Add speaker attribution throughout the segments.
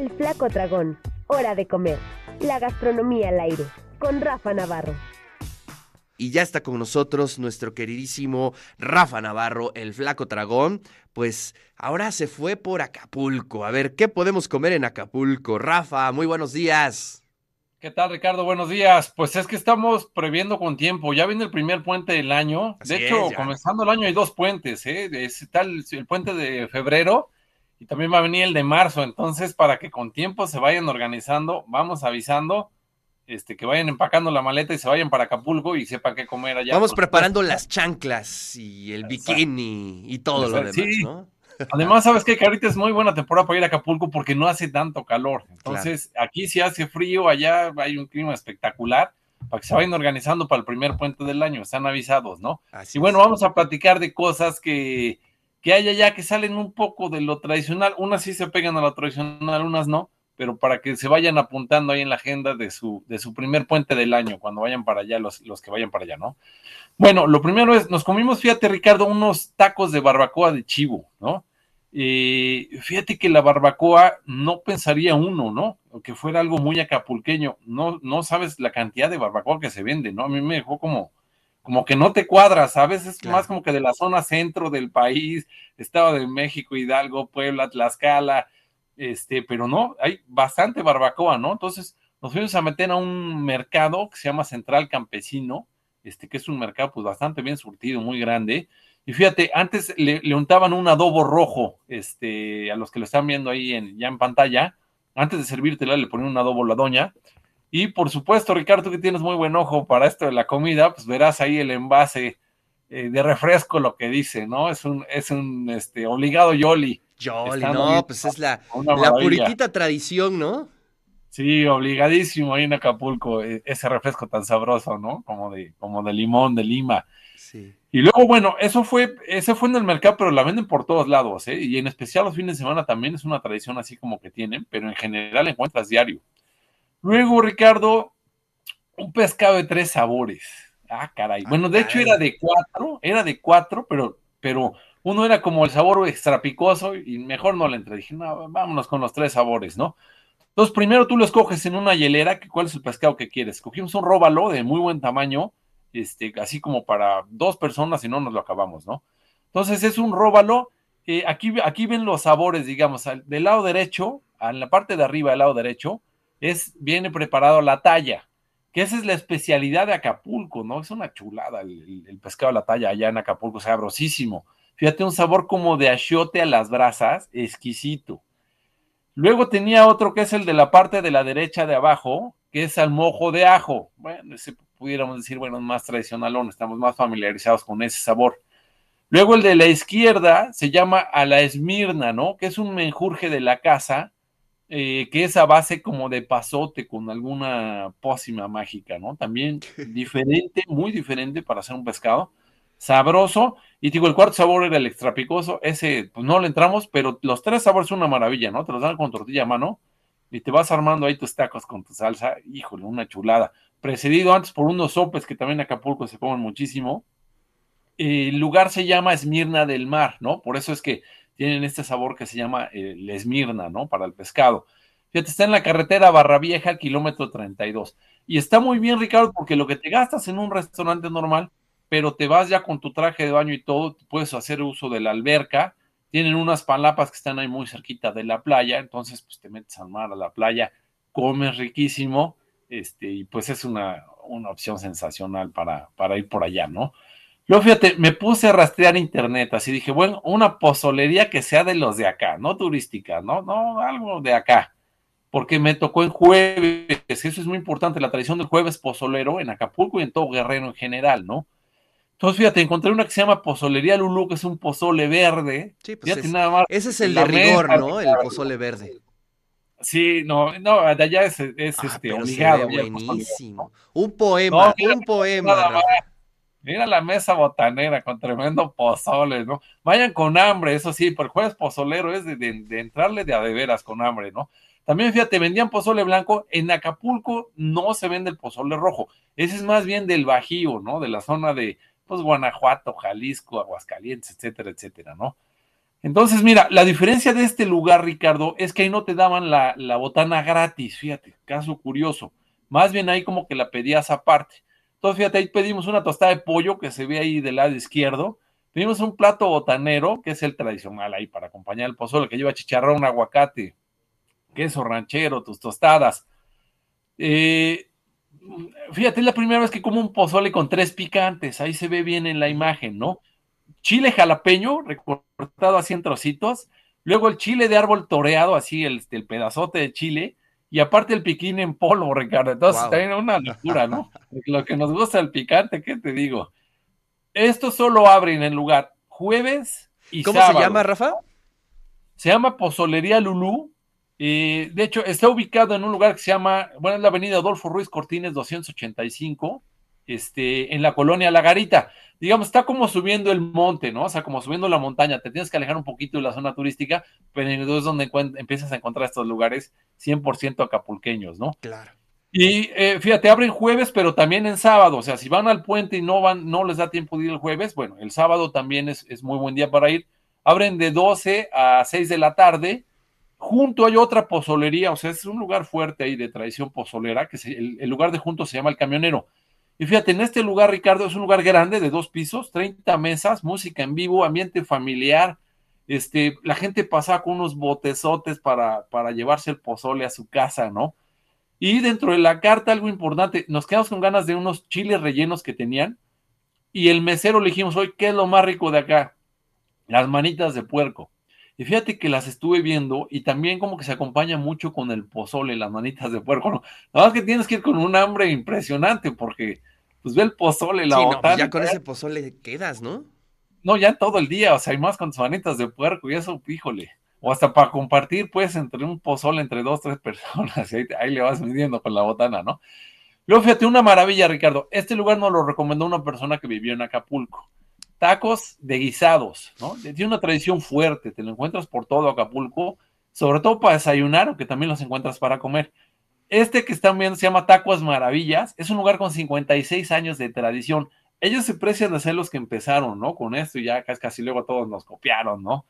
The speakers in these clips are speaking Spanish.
Speaker 1: El Flaco Dragón. Hora de comer. La gastronomía al aire. Con Rafa Navarro.
Speaker 2: Y ya está con nosotros nuestro queridísimo Rafa Navarro, el flaco dragón. Pues ahora se fue por Acapulco. A ver, ¿qué podemos comer en Acapulco? Rafa, muy buenos días.
Speaker 3: ¿Qué tal, Ricardo? Buenos días. Pues es que estamos previendo con tiempo. Ya viene el primer puente del año.
Speaker 2: Así
Speaker 3: de hecho,
Speaker 2: es,
Speaker 3: comenzando el año hay dos puentes. ¿eh? Es- Está el, el puente de febrero y también va a venir el de marzo. Entonces, para que con tiempo se vayan organizando, vamos avisando este, que vayan empacando la maleta y se vayan para Acapulco y sepan qué comer allá.
Speaker 2: Vamos
Speaker 3: Por
Speaker 2: preparando
Speaker 3: supuesto.
Speaker 2: las chanclas y el
Speaker 3: Exacto.
Speaker 2: bikini y todo lo demás,
Speaker 3: Sí.
Speaker 2: ¿no?
Speaker 3: Además, sabes qué? que ahorita es muy buena temporada para ir a Acapulco porque no hace tanto calor. Entonces, aquí sí hace frío, allá hay un clima espectacular para que se vayan organizando para el primer puente del año. Están avisados, ¿no?
Speaker 2: Así
Speaker 3: Y bueno,
Speaker 2: es.
Speaker 3: vamos a platicar de cosas que, que hay allá que salen un poco de lo tradicional. Unas sí se pegan a lo tradicional, unas no, pero para que se vayan apuntando ahí en la agenda de su, de su primer puente del año, cuando vayan para allá, los, los que vayan para allá, ¿no? Bueno, lo primero es, nos comimos, fíjate, Ricardo, unos tacos de barbacoa de chivo, ¿no? Eh, fíjate que la barbacoa no pensaría uno, ¿no? Que fuera algo muy acapulqueño. No, no sabes la cantidad de barbacoa que se vende, ¿no? A mí me dejó como, como que no te cuadra, ¿sabes? Es
Speaker 2: Claro.
Speaker 3: más como que de la zona centro del país, Estado de México, Hidalgo, Puebla, Tlaxcala, este, pero no, hay bastante barbacoa, ¿no? Entonces nos fuimos a meter a un mercado que se llama Central Campesino, este, que es un mercado pues bastante bien surtido, muy grande. Y fíjate, antes le, le untaban un adobo rojo, este, a los que lo están viendo ahí en, ya en pantalla, antes de servírtela le ponían un adobo la doña. Y por supuesto, Ricardo, tú que tienes muy buen ojo para esto de la comida, pues verás ahí el envase eh, de refresco, lo que dice, ¿no? Es un, es un este, obligado Yoli. Está
Speaker 2: no,
Speaker 3: muy-
Speaker 2: pues es la, la puritita tradición, ¿no?
Speaker 3: Sí, obligadísimo ahí en Acapulco, eh, ese refresco tan sabroso, ¿no? Como de, como de limón, de lima.
Speaker 2: Sí.
Speaker 3: Y luego, bueno, eso fue, ese fue en el mercado, pero la venden por todos lados, ¿eh? Y en especial los fines de semana también es una tradición así como que tienen, pero en general encuentras diario. Luego, Ricardo, un pescado de tres sabores. Ah, caray. Bueno, de hecho
Speaker 2: caray.
Speaker 3: era de cuatro, era de cuatro, pero, pero uno era como el sabor extra picoso y mejor no le entré. Dije, no, vámonos con los tres sabores, ¿no? Entonces, primero tú lo escoges en una hielera, que ¿cuál es el pescado que quieres? Escogimos un róbalo de muy buen tamaño, este, así como para dos personas y no nos lo acabamos, ¿no? Entonces es un róbalo. eh, aquí, aquí ven los sabores, digamos, al- del lado derecho, en la parte de arriba del lado derecho, es, viene preparado la talla, que esa es la especialidad de Acapulco, ¿no? Es una chulada el, pescado a la talla allá en Acapulco, sabrosísimo. Fíjate, un sabor como de achiote a las brasas, exquisito. Luego tenía otro que es el de la parte de la derecha de abajo, que es al mojo de ajo. Bueno, ese pudiéramos decir, bueno, es más tradicional, estamos más familiarizados con ese sabor. Luego el de la izquierda se llama a la esmirna, ¿no? Que es un menjurje de la casa, eh, que es a base como de pasote con alguna pócima mágica, ¿no? También diferente, muy diferente para hacer un pescado, sabroso. Y digo, el cuarto sabor era el extra picoso, ese pues no le entramos, pero los tres sabores son una maravilla, ¿no? Te los dan con tortilla a mano y te vas armando ahí tus tacos con tu salsa, híjole, una chulada. Precedido antes por unos sopes que también en Acapulco se comen muchísimo. El lugar se llama Esmirna del Mar, ¿no? Por eso es que tienen este sabor que se llama eh, la Esmirna, ¿no? Para el pescado. Fíjate, está en la carretera Barra Vieja, kilómetro 32. Y está muy bien, Ricardo, porque lo que te gastas en un restaurante normal, pero te vas ya con tu traje de baño y todo, puedes hacer uso de la alberca. Tienen unas palapas que están ahí muy cerquita de la playa, entonces pues te metes al mar, a la playa, comes riquísimo, este, y pues es una, una opción sensacional para, para ir por allá, ¿no? Luego, fíjate, me puse a rastrear internet, así dije, bueno, una pozolería que sea de los de acá, no turística, no, no, algo de acá, porque me tocó en jueves, eso es muy importante, la tradición del jueves pozolero en Acapulco y en todo Guerrero en general, ¿no? Entonces, fíjate, encontré una que se llama Pozolería Lulú, que es un pozole verde.
Speaker 2: Sí, pues
Speaker 3: Fíjate
Speaker 2: es-
Speaker 3: nada más.
Speaker 2: ese es el de rigor,
Speaker 3: mesa,
Speaker 2: ¿no? El pozole verde.
Speaker 3: Sí, no, no, de allá es, es
Speaker 2: Ah,
Speaker 3: este, obligado.
Speaker 2: buenísimo. Un poema,
Speaker 3: No,
Speaker 2: un poema.
Speaker 3: nada Mira la mesa botanera con tremendo pozole, ¿no? Vayan con hambre, eso sí, por jueves pozolero es de entrarle de a de veras con hambre, ¿no? También fíjate, vendían pozole blanco. En Acapulco no se vende el pozole rojo. Ese es más bien del Bajío, ¿no? De la zona de, pues, Guanajuato, Jalisco, Aguascalientes, etcétera, etcétera, ¿no? Entonces, mira, la diferencia de este lugar, Ricardo, es que ahí no te daban la, la botana gratis, fíjate, caso curioso. Más bien ahí como que la pedías aparte. Entonces, fíjate, ahí pedimos una tostada de pollo que se ve ahí del lado izquierdo. Pedimos un plato botanero, que es el tradicional ahí para acompañar el pozole, que lleva chicharrón, aguacate, queso ranchero, tus tostadas. Eh, fíjate, es la primera vez que como un pozole con tres picantes. Ahí se ve bien en la imagen, ¿no? Chile jalapeño, recortado así en trocitos. Luego el chile de árbol toreado, así el, el pedazote de chile y aparte el piquín en polvo, Ricardo. Entonces, también una locura, ¿no? Lo que nos gusta el picante, ¿qué te digo? Esto solo abre en el lugar jueves y
Speaker 2: ¿Cómo se llama, Rafa?
Speaker 3: Se llama Pozolería Lulú. de hecho, está ubicado en un lugar que se llama, bueno, es la avenida Adolfo Ruiz Cortines 285, este, en la colonia La Garita. Digamos, está como subiendo el monte, ¿no? O sea, como subiendo la montaña. Te tienes que alejar un poquito de la zona turística, pero es donde empiezas a encontrar estos lugares 100% acapulqueños, ¿no?
Speaker 2: Claro.
Speaker 3: Y eh, fíjate, abren jueves, pero también en sábado. O sea, si van al puente y no van, no les da tiempo de ir el jueves, bueno, el sábado también es, es muy buen día para ir. Abren de 12 a 6 de la tarde. Junto hay otra pozolería, o sea, es un lugar fuerte ahí de tradición pozolera, que el, el lugar de junto se llama El Camionero. Y fíjate, en este lugar, Ricardo, es un lugar grande de dos pisos, 30 mesas, música en vivo, ambiente familiar. Este, la gente pasa con unos botezotes para, para llevarse el pozole a su casa, ¿no? Y dentro de la carta, algo importante, nos quedamos con ganas de unos chiles rellenos que tenían. Y el mesero le dijimos, hoy, ¿qué es lo más rico de acá? Las manitas de puerco. Y fíjate que las estuve viendo y también como que se acompaña mucho con el pozole, las manitas de puerco. ¿no? Más que tienes que ir con un hambre impresionante porque pues ve el pozole, la
Speaker 2: sí, no, pues ya con ese pozole quedas, ¿no?
Speaker 3: No, ya todo el día, o sea, hay más con tus manitas de puerco y eso, híjole. O hasta para compartir, pues, entre un pozole entre dos, tres personas, y ahí, ahí le vas midiendo con la botana, ¿no? Luego, fíjate, una maravilla, Ricardo. Este lugar nos lo recomendó una persona que vivió en Acapulco. Tacos de guisados, ¿no? Tiene una tradición fuerte, te lo encuentras por todo Acapulco, sobre todo para desayunar, aunque también los encuentras para comer. Este que están viendo se llama Tacos Maravillas. Es un lugar con 56 años de tradición. Ellos se precian de ser los que empezaron, ¿no? Con esto y ya casi luego todos nos copiaron, ¿no?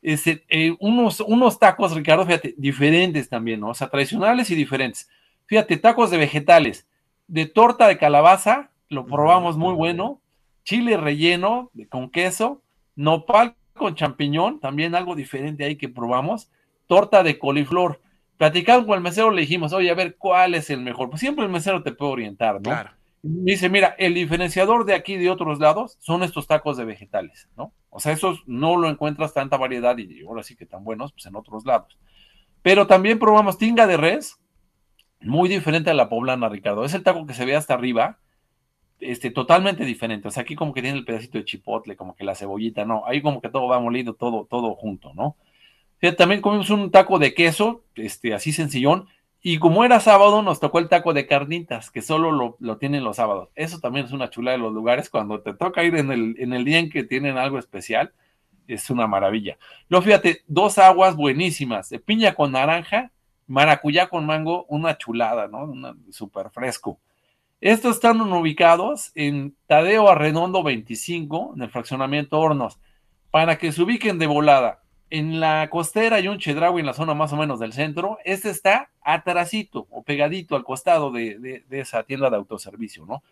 Speaker 3: Este, eh, unos, unos tacos, Ricardo, fíjate, diferentes también, ¿no? O sea, tradicionales y diferentes. Fíjate, tacos de vegetales, de torta de calabaza, lo probamos muy bueno, chile relleno con queso, nopal con champiñón, también algo diferente ahí que probamos, torta de coliflor platicando con el mesero le dijimos, oye, a ver, ¿cuál es el mejor? Pues siempre el mesero te puede orientar, ¿no? Claro. dice, mira, el diferenciador de aquí y de otros lados son estos tacos de vegetales, ¿no? O sea, esos no lo encuentras tanta variedad y ahora sí que tan buenos, pues en otros lados. Pero también probamos tinga de res, muy diferente a la poblana, Ricardo. Es el taco que se ve hasta arriba, este, totalmente diferente. O sea, aquí como que tiene el pedacito de chipotle, como que la cebollita, no. Ahí como que todo va molido, todo, todo junto, ¿no? También comimos un taco de queso, este, así sencillón, y como era sábado, nos tocó el taco de carnitas, que solo lo, lo, tienen los sábados. Eso también es una chula de los lugares. Cuando te toca ir en el, en el día en que tienen algo especial, es una maravilla. Luego, fíjate, dos aguas buenísimas, de piña con naranja, maracuyá con mango, una chulada, ¿no? Súper fresco. Estos están ubicados en Tadeo Arredondo 25, en el fraccionamiento Hornos, para que se ubiquen de volada en la costera hay un Chedraui en la zona más o menos del centro. Este está atrasito o pegadito al costado de, esa tienda de autoservicio, ¿no?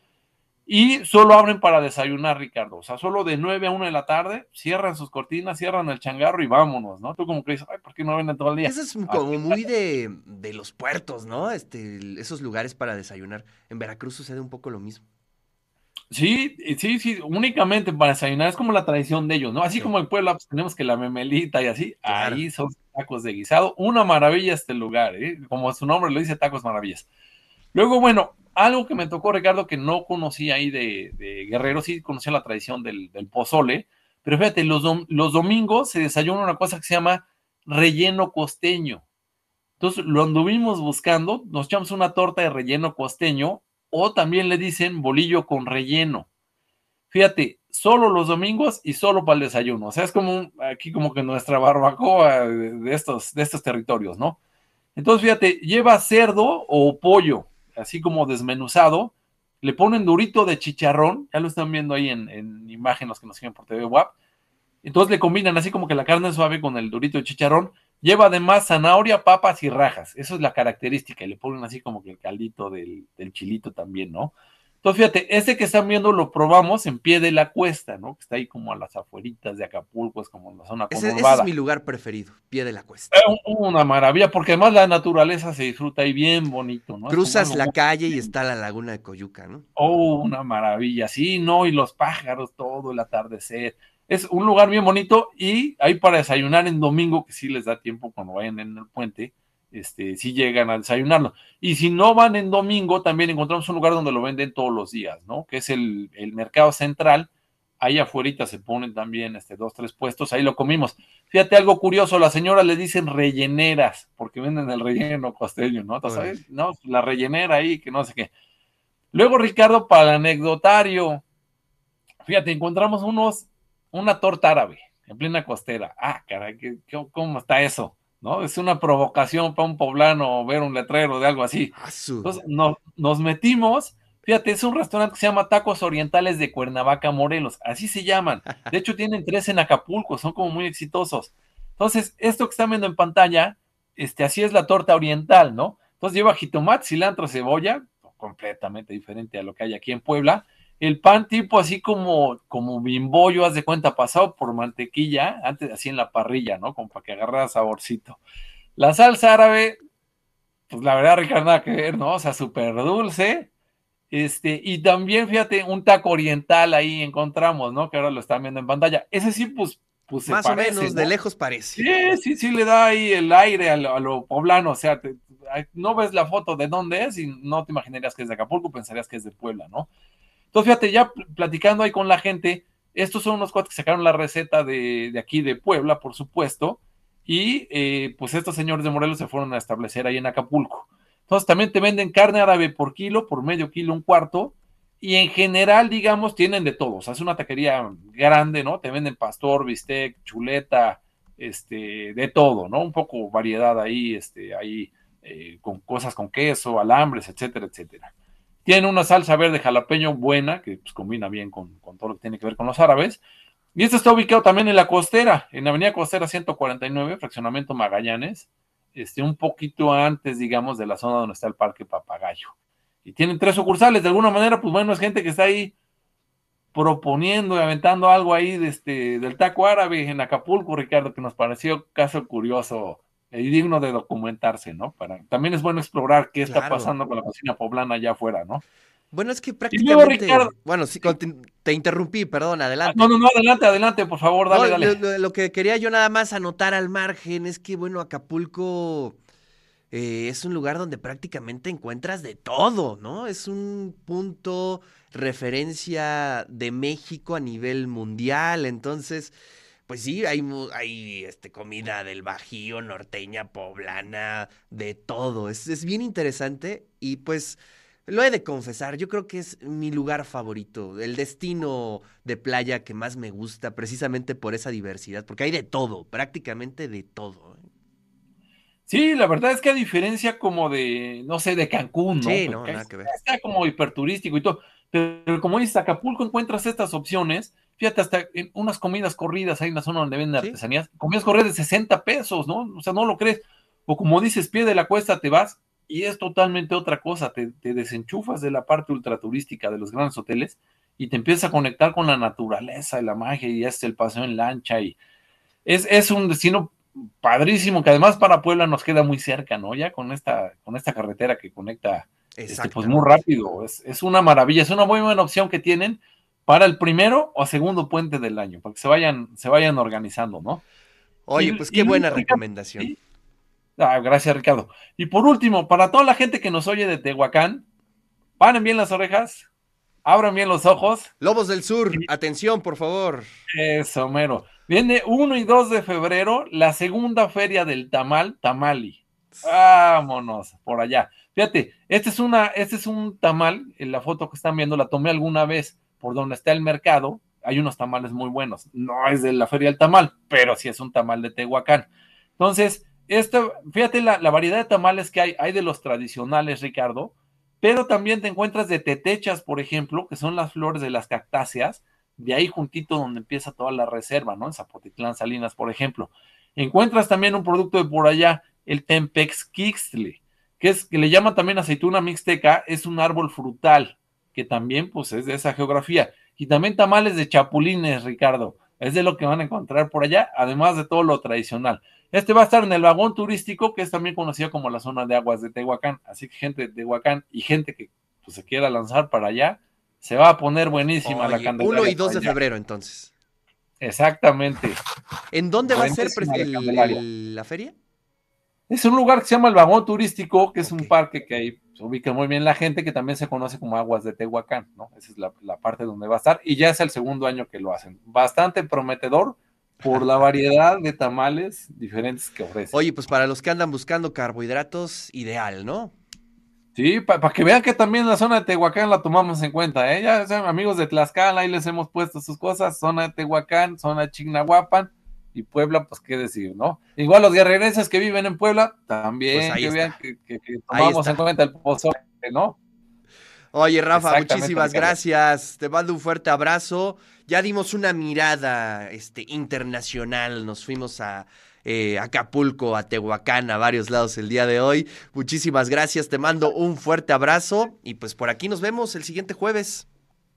Speaker 3: Y solo abren para desayunar, Ricardo. O sea, solo de 9 a 1 de la tarde, cierran sus cortinas, cierran el changarro y vámonos, ¿no? Tú como que dices, ay, ¿por qué no venden todo el día?
Speaker 2: Eso es como muy de, de los puertos, ¿no? Este, esos lugares para desayunar. En Veracruz sucede un poco lo mismo.
Speaker 3: Sí, sí, sí, únicamente para desayunar es como la tradición de ellos, ¿no? Así como en Puebla pues, tenemos que la memelita y así, ahí son tacos de guisado. Una maravilla este lugar, ¿eh? como su nombre lo dice, tacos maravillas. Luego, bueno, algo que me tocó, Ricardo, que no conocía ahí de, de Guerrero, sí conocía la tradición del, pozole, pero fíjate, los, los domingos se desayuna una cosa que se llama relleno costeño. Entonces lo anduvimos buscando, nos echamos una torta de relleno costeño o también le dicen bolillo con relleno. Fíjate, solo los domingos y solo para el desayuno. O sea, es como aquí como que nuestra barbacoa de estos, de estos territorios, ¿no? Entonces, fíjate, lleva cerdo o pollo, así como desmenuzado, le ponen durito de chicharrón, ya lo están viendo ahí en, en imagen los que nos siguen por TV WAP, Entonces le combinan así como que la carne suave con el durito de chicharrón. Lleva además zanahoria, papas y rajas. Eso es la característica. Y le ponen así como que el caldito del, del chilito también, ¿no? Entonces, fíjate, este que están viendo lo probamos en pie de la cuesta, ¿no? Que está ahí como a las afueritas de Acapulco, es como en la zona
Speaker 2: ese, ese es mi lugar preferido, pie de la cuesta.
Speaker 3: Es una maravilla, porque además la naturaleza se disfruta ahí bien bonito, ¿no?
Speaker 2: Cruzas la calle y está la laguna de Coyuca, ¿no?
Speaker 3: Oh, una maravilla, sí, ¿no? Y los pájaros, todo el atardecer. Es un lugar bien bonito y ahí para desayunar en domingo, que sí les da tiempo cuando vayan en el puente, este, si llegan a desayunarlo. Y si no van en domingo, también encontramos un lugar donde lo venden todos los días, ¿no? Que es el, el mercado central. Ahí afuera se ponen también este, dos, tres puestos, ahí lo comimos. Fíjate algo curioso, la señora le dicen relleneras, porque venden el relleno costeño, ¿no? ¿Sabes? No, la rellenera ahí, que no sé qué. Luego, Ricardo, para el anecdotario, fíjate, encontramos unos, una torta árabe en plena costera. Ah, caray, ¿cómo está eso? ¿no? Es una provocación para un poblano ver un letrero de algo así. Entonces nos metimos, fíjate, es un restaurante que se llama Tacos Orientales de Cuernavaca, Morelos, así se llaman. De hecho, tienen tres en Acapulco, son como muy exitosos. Entonces, esto que están viendo en pantalla, este, así es la torta oriental, ¿no? Entonces lleva jitomate, cilantro, cebolla, completamente diferente a lo que hay aquí en Puebla el pan tipo así como, como bimbollo, haz de cuenta, pasado por mantequilla, antes así en la parrilla, ¿no? Como para que agarrara saborcito. La salsa árabe, pues la verdad, Ricardo, nada que ver, ¿no? O sea, súper dulce. Este, y también, fíjate, un taco oriental ahí encontramos, ¿no? Que ahora lo están viendo en pantalla. Ese sí, pues, pues
Speaker 2: Más o menos, de lejos parece.
Speaker 3: Sí, sí, sí, le da ahí el aire a lo, poblano. O sea, no ves la foto de dónde es y no te imaginarías que es de Acapulco, pensarías que es de Puebla, ¿no? Entonces, fíjate, ya platicando ahí con la gente, estos son unos cuates que sacaron la receta de, aquí de Puebla, por supuesto, y eh, pues estos señores de Morelos se fueron a establecer ahí en Acapulco. Entonces, también te venden carne árabe por kilo, por medio kilo, un cuarto, y en general, digamos, tienen de todo. O sea, es una taquería grande, ¿no? Te venden pastor, bistec, chuleta, este, de todo, ¿no? Un poco variedad ahí, este, ahí, eh, con cosas con queso, alambres, etcétera, etcétera. Tiene una salsa verde jalapeño buena, que pues, combina bien con, todo lo que tiene que ver con los árabes. Y este está ubicado también en la costera, en la avenida costera 149, fraccionamiento Magallanes, este, un poquito antes, digamos, de la zona donde está el Parque Papagayo. Y tienen tres sucursales, de alguna manera, pues bueno, es gente que está ahí proponiendo y aventando algo ahí de este, del taco árabe en Acapulco, Ricardo, que nos pareció caso curioso y digno de documentarse, ¿no? Para, también es bueno explorar qué está pasando con la cocina poblana allá afuera, ¿no?
Speaker 2: Bueno, es que prácticamente. bueno, sí, te, interrumpí, perdón, adelante.
Speaker 3: No, no, no, adelante, adelante, por favor, dale, dale.
Speaker 2: Lo, que quería yo nada más anotar al margen es que, bueno, Acapulco eh, es un lugar donde prácticamente encuentras de todo, ¿no? Es un punto referencia de México a nivel mundial, entonces pues sí, hay, hay este, comida del Bajío, norteña, poblana, de todo. Es, es, bien interesante y pues lo he de confesar, yo creo que es mi lugar favorito, el destino de playa que más me gusta precisamente por esa diversidad, porque hay de todo, prácticamente de todo. ¿eh?
Speaker 3: Sí, la verdad es que a diferencia como de, no sé, de Cancún, ¿no?
Speaker 2: Sí, no, nada que ver.
Speaker 3: Está como hiperturístico y todo, pero como dices, Acapulco encuentras estas opciones Fíjate, hasta en unas comidas corridas, hay una zona donde venden artesanías, comidas corridas de 60 pesos, ¿no? O sea, no lo crees. O como dices, pie de la cuesta te vas y es totalmente otra cosa. Te, desenchufas de la parte ultraturística de los grandes hoteles y te empiezas a conectar con la naturaleza y la magia y es el paseo en lancha y es, es un destino padrísimo que además para Puebla nos queda muy cerca, ¿no? Ya con esta, con esta carretera que conecta este, pues muy rápido. Es, es, una maravilla, es una muy buena opción que tienen para el primero o segundo puente del año, para que se vayan, se vayan organizando, ¿no?
Speaker 2: Oye, pues qué buena recomendación.
Speaker 3: Ah, gracias, Ricardo. Y por último, para toda la gente que nos oye de Tehuacán, paren bien las orejas, abran bien los ojos.
Speaker 2: Lobos del Sur, atención, por favor.
Speaker 3: Eso, mero. Viene 1 y 2 de febrero la segunda feria del tamal, Tamali. Vámonos por allá. Fíjate, este es una, este es un tamal, en la foto que están viendo la tomé alguna vez por donde está el mercado, hay unos tamales muy buenos. No es de la Feria del Tamal, pero sí es un tamal de Tehuacán. Entonces, esto, fíjate la, variedad de tamales que hay. Hay de los tradicionales, Ricardo, pero también te encuentras de tetechas, por ejemplo, que son las flores de las cactáceas, de ahí juntito donde empieza toda la reserva, ¿no? En Zapotitlán, Salinas, por ejemplo. Encuentras también un producto de por allá, el Tempex que es que le llaman también aceituna mixteca, es un árbol frutal, que también pues es de esa geografía. Y también tamales de chapulines, Ricardo. Es de lo que van a encontrar por allá, además de todo lo tradicional. Este va a estar en el vagón turístico, que es también conocido como la zona de aguas de Tehuacán. Así que gente de Tehuacán y gente que pues, se quiera lanzar para allá, se va a poner buenísima la Candelaria.
Speaker 2: 1 y 2 de febrero, entonces.
Speaker 3: Exactamente.
Speaker 2: ¿En dónde va a ser el, la feria?
Speaker 3: Es un lugar que se llama el Vagón Turístico, que es un parque que ahí se ubica muy bien la gente, que también se conoce como Aguas de Tehuacán, ¿no? Esa es la, la parte donde va a estar, y ya es el segundo año que lo hacen. Bastante prometedor por la variedad de tamales diferentes que ofrece.
Speaker 2: Oye, pues para los que andan buscando carbohidratos, ideal, ¿no?
Speaker 3: Sí, para que vean que también la zona de Tehuacán la tomamos en cuenta, ¿eh? Ya amigos de Tlaxcala, ahí les hemos puesto sus cosas, zona de Tehuacán, zona de Chignahuapan y Puebla, pues qué decir, ¿no? Igual los guerrerenses que viven en Puebla, también pues que vean que, tomamos en cuenta el pozole, ¿no?
Speaker 2: Oye, Rafa, muchísimas gracias. Te mando un fuerte abrazo. Ya dimos una mirada este, internacional. Nos fuimos a, eh, Acapulco, a Tehuacán, a varios lados el día de hoy. Muchísimas gracias, te mando un fuerte abrazo y pues por aquí nos vemos el siguiente jueves.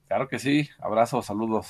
Speaker 3: Claro que sí, abrazos, saludos.